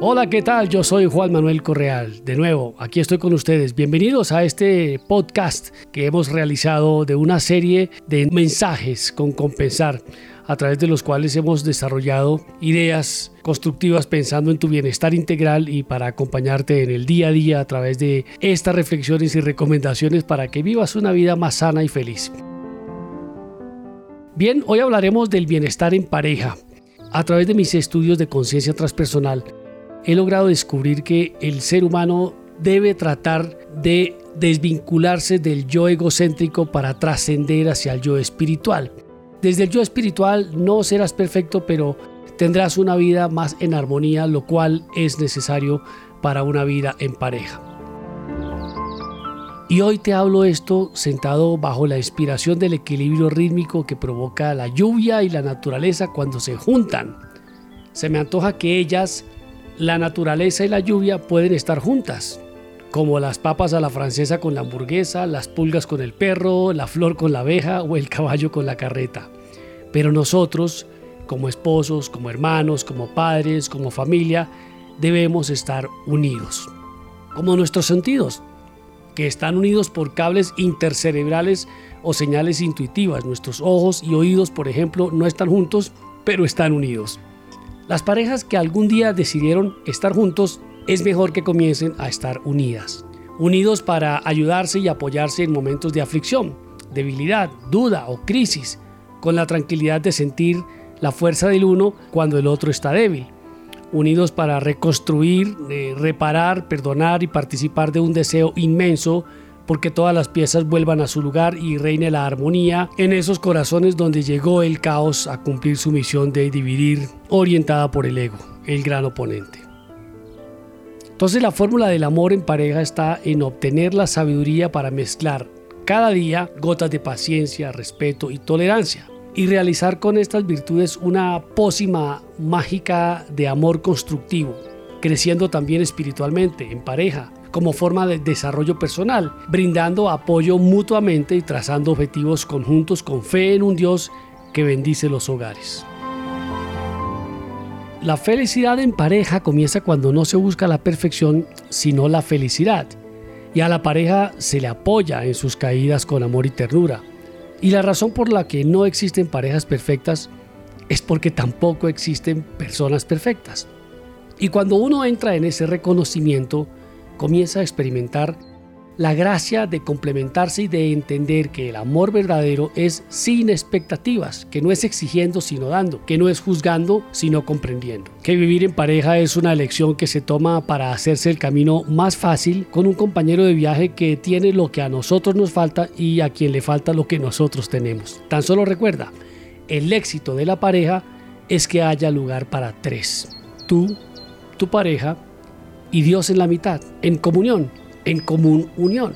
Hola, ¿qué tal? Yo soy Juan Manuel Correal. De nuevo, aquí estoy con ustedes. Bienvenidos a este podcast que hemos realizado de una serie de mensajes con compensar a través de los cuales hemos desarrollado ideas constructivas pensando en tu bienestar integral y para acompañarte en el día a día a través de estas reflexiones y recomendaciones para que vivas una vida más sana y feliz. Bien, hoy hablaremos del bienestar en pareja. A través de mis estudios de conciencia transpersonal, he logrado descubrir que el ser humano debe tratar de desvincularse del yo egocéntrico para trascender hacia el yo espiritual. Desde el yo espiritual no serás perfecto, pero tendrás una vida más en armonía, lo cual es necesario para una vida en pareja. Y hoy te hablo esto sentado bajo la inspiración del equilibrio rítmico que provoca la lluvia y la naturaleza cuando se juntan. Se me antoja que ellas la naturaleza y la lluvia pueden estar juntas, como las papas a la francesa con la hamburguesa, las pulgas con el perro, la flor con la abeja o el caballo con la carreta. Pero nosotros, como esposos, como hermanos, como padres, como familia, debemos estar unidos. Como nuestros sentidos, que están unidos por cables intercerebrales o señales intuitivas. Nuestros ojos y oídos, por ejemplo, no están juntos, pero están unidos. Las parejas que algún día decidieron estar juntos es mejor que comiencen a estar unidas. Unidos para ayudarse y apoyarse en momentos de aflicción, debilidad, duda o crisis, con la tranquilidad de sentir la fuerza del uno cuando el otro está débil. Unidos para reconstruir, eh, reparar, perdonar y participar de un deseo inmenso porque todas las piezas vuelvan a su lugar y reine la armonía en esos corazones donde llegó el caos a cumplir su misión de dividir, orientada por el ego, el gran oponente. Entonces la fórmula del amor en pareja está en obtener la sabiduría para mezclar cada día gotas de paciencia, respeto y tolerancia y realizar con estas virtudes una pócima mágica de amor constructivo, creciendo también espiritualmente en pareja, como forma de desarrollo personal, brindando apoyo mutuamente y trazando objetivos conjuntos con fe en un Dios que bendice los hogares. La felicidad en pareja comienza cuando no se busca la perfección, sino la felicidad. Y a la pareja se le apoya en sus caídas con amor y ternura. Y la razón por la que no existen parejas perfectas es porque tampoco existen personas perfectas. Y cuando uno entra en ese reconocimiento, comienza a experimentar la gracia de complementarse y de entender que el amor verdadero es sin expectativas, que no es exigiendo sino dando, que no es juzgando sino comprendiendo, que vivir en pareja es una elección que se toma para hacerse el camino más fácil con un compañero de viaje que tiene lo que a nosotros nos falta y a quien le falta lo que nosotros tenemos. Tan solo recuerda, el éxito de la pareja es que haya lugar para tres, tú, tu pareja y Dios en la mitad, en comunión, en común unión.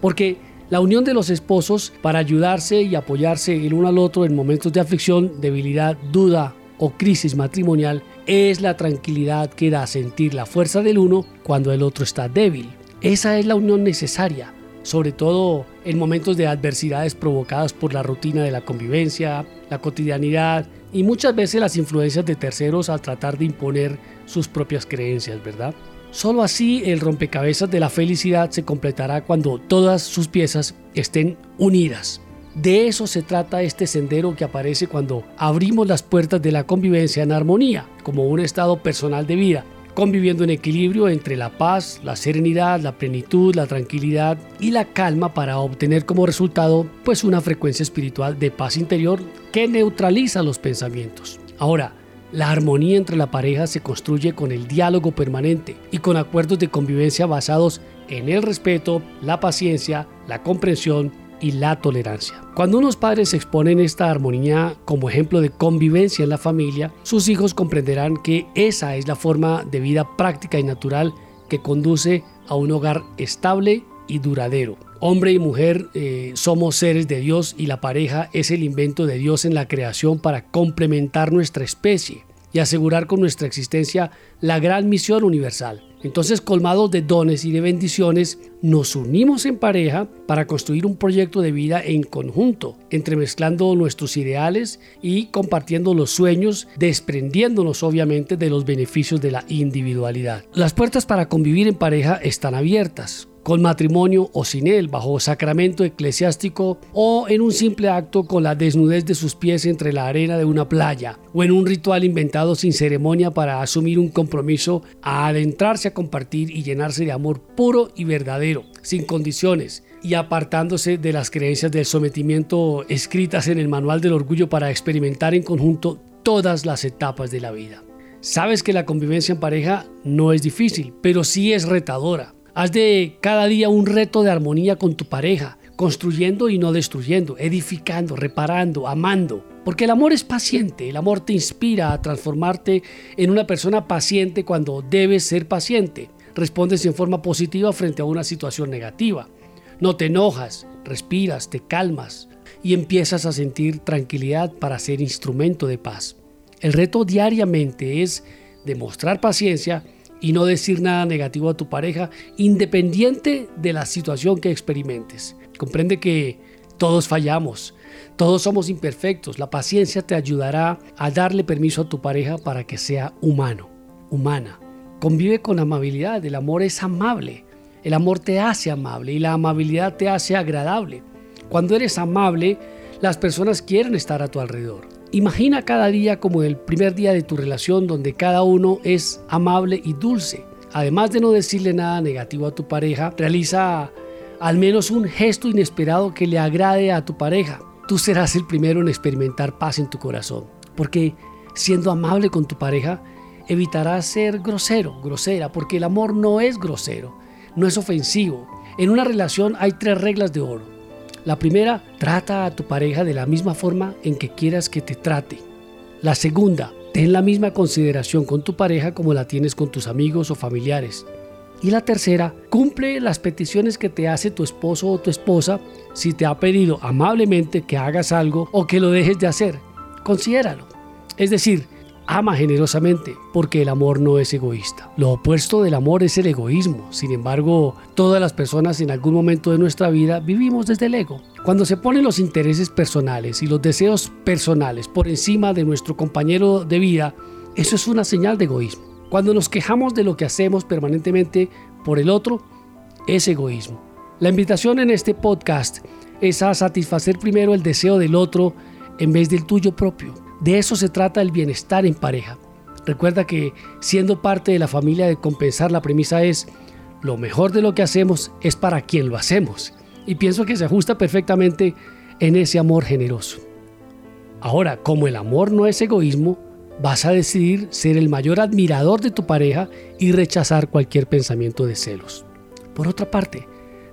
Porque la unión de los esposos para ayudarse y apoyarse el uno al otro en momentos de aflicción, debilidad, duda o crisis matrimonial es la tranquilidad que da sentir la fuerza del uno cuando el otro está débil. Esa es la unión necesaria, sobre todo en momentos de adversidades provocadas por la rutina de la convivencia, la cotidianidad y muchas veces las influencias de terceros al tratar de imponer sus propias creencias, ¿verdad? Solo así el rompecabezas de la felicidad se completará cuando todas sus piezas estén unidas. De eso se trata este sendero que aparece cuando abrimos las puertas de la convivencia en armonía, como un estado personal de vida, conviviendo en equilibrio entre la paz, la serenidad, la plenitud, la tranquilidad y la calma para obtener como resultado pues una frecuencia espiritual de paz interior que neutraliza los pensamientos. Ahora, la armonía entre la pareja se construye con el diálogo permanente y con acuerdos de convivencia basados en el respeto, la paciencia, la comprensión y la tolerancia. Cuando unos padres exponen esta armonía como ejemplo de convivencia en la familia, sus hijos comprenderán que esa es la forma de vida práctica y natural que conduce a un hogar estable y duradero. Hombre y mujer eh, somos seres de Dios y la pareja es el invento de Dios en la creación para complementar nuestra especie y asegurar con nuestra existencia la gran misión universal, Entonces, colmados de dones y de bendiciones, nos unimos en pareja para construir un proyecto de vida en conjunto, entremezclando nuestros ideales y compartiendo los sueños, desprendiéndonos obviamente de los beneficios de la individualidad. Las puertas para convivir en pareja están abiertas con matrimonio o sin él, bajo sacramento eclesiástico o en un simple acto con la desnudez de sus pies entre la arena de una playa o en un ritual inventado sin ceremonia para asumir un compromiso a adentrarse a compartir y llenarse de amor puro y verdadero, sin condiciones y apartándose de las creencias del sometimiento escritas en el Manual del Orgullo para experimentar en conjunto todas las etapas de la vida. Sabes que la convivencia en pareja no es difícil, pero sí es retadora Haz de cada día un reto de armonía con tu pareja, construyendo y no destruyendo, edificando, reparando, amando. Porque el amor es paciente, el amor te inspira a transformarte en una persona paciente cuando debes ser paciente. Respondes en forma positiva frente a una situación negativa. No te enojas, respiras, te calmas y empiezas a sentir tranquilidad para ser instrumento de paz. El reto diariamente es demostrar paciencia y no decir nada negativo a tu pareja, independiente de la situación que experimentes. Comprende que todos fallamos, todos somos imperfectos. La paciencia te ayudará a darle permiso a tu pareja para que sea humano, humana. Convive con amabilidad, el amor es amable. El amor te hace amable y la amabilidad te hace agradable. Cuando eres amable, las personas quieren estar a tu alrededor. Imagina cada día como el primer día de tu relación donde cada uno es amable y dulce. Además de no decirle nada negativo a tu pareja, realiza al menos un gesto inesperado que le agrade a tu pareja. Tú serás el primero en experimentar paz en tu corazón, porque siendo amable con tu pareja, evitarás ser grosero, grosera, porque el amor no es grosero, no es ofensivo. En una relación hay tres reglas de oro. La primera, trata a tu pareja de la misma forma en que quieras que te trate. La segunda, ten la misma consideración con tu pareja como la tienes con tus amigos o familiares. Y la tercera, cumple las peticiones que te hace tu esposo o tu esposa si te ha pedido amablemente que hagas algo o que lo dejes de hacer. Considéralo. Es decir, ama generosamente, porque el amor no es egoísta. Lo opuesto del amor es el egoísmo. Sin embargo, todas las personas en algún momento de nuestra vida vivimos desde el ego. Cuando se ponen los intereses personales y los deseos personales por encima de nuestro compañero de vida, eso es una señal de egoísmo. Cuando nos quejamos de lo que hacemos permanentemente por el otro, es egoísmo. La invitación en este podcast es a satisfacer primero el deseo del otro en vez del tuyo propio. De eso se trata el bienestar en pareja. Recuerda que siendo parte de la familia de compensar la premisa es lo mejor de lo que hacemos es para quien lo hacemos. Y pienso que se ajusta perfectamente en ese amor generoso. Ahora, como el amor no es egoísmo, vas a decidir ser el mayor admirador de tu pareja y rechazar cualquier pensamiento de celos. Por otra parte,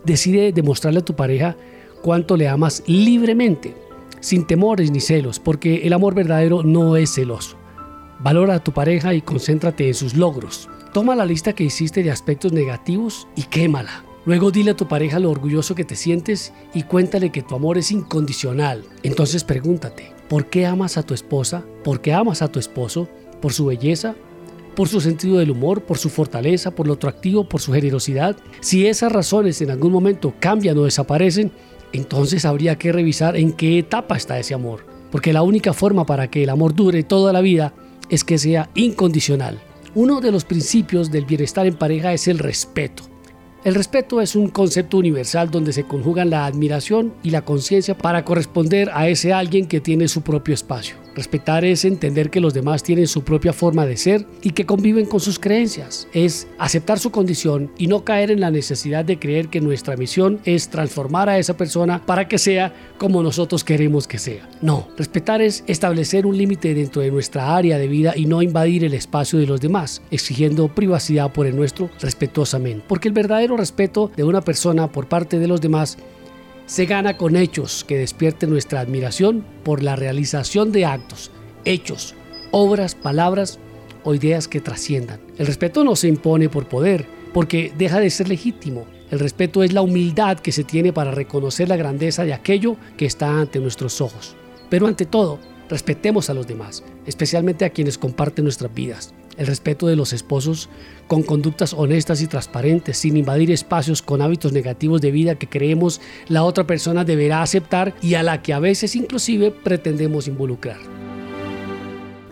decide demostrarle a tu pareja cuánto le amas libremente sin temores ni celos, porque el amor verdadero no es celoso. Valora a tu pareja y concéntrate en sus logros. Toma la lista que hiciste de aspectos negativos y quémala. Luego dile a tu pareja lo orgulloso que te sientes y cuéntale que tu amor es incondicional. Entonces pregúntate, ¿por qué amas a tu esposa? ¿Por qué amas a tu esposo? ¿Por su belleza? ¿Por su sentido del humor? ¿Por su fortaleza? ¿Por lo atractivo? ¿Por su generosidad? Si esas razones en algún momento cambian o desaparecen, entonces habría que revisar en qué etapa está ese amor. Porque la única forma para que el amor dure toda la vida es que sea incondicional. Uno de los principios del bienestar en pareja es el respeto. El respeto es un concepto universal donde se conjugan la admiración y la conciencia para corresponder a ese alguien que tiene su propio espacio. Respetar es entender que los demás tienen su propia forma de ser y que conviven con sus creencias. Es aceptar su condición y no caer en la necesidad de creer que nuestra misión es transformar a esa persona para que sea como nosotros queremos que sea. No, respetar es establecer un límite dentro de nuestra área de vida y no invadir el espacio de los demás, exigiendo privacidad por el nuestro respetuosamente. Porque el verdadero respeto de una persona por parte de los demás se gana con hechos que despierten nuestra admiración por la realización de actos, hechos, obras, palabras o ideas que trasciendan. El respeto no se impone por poder, porque deja de ser legítimo. El respeto es la humildad que se tiene para reconocer la grandeza de aquello que está ante nuestros ojos. Pero ante todo, respetemos a los demás, especialmente a quienes comparten nuestras vidas. El respeto de los esposos con conductas honestas y transparentes, sin invadir espacios con hábitos negativos de vida que creemos la otra persona deberá aceptar y a la que a veces inclusive pretendemos involucrar.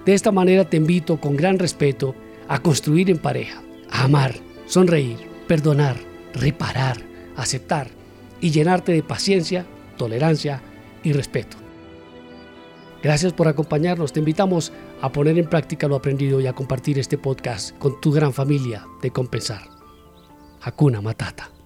De esta manera te invito con gran respeto a construir en pareja, a amar, sonreír, perdonar, reparar, aceptar y llenarte de paciencia, tolerancia y respeto. Gracias por acompañarnos. Te invitamos a poner en práctica lo aprendido y a compartir este podcast con tu gran familia de Compensar. Hakuna Matata.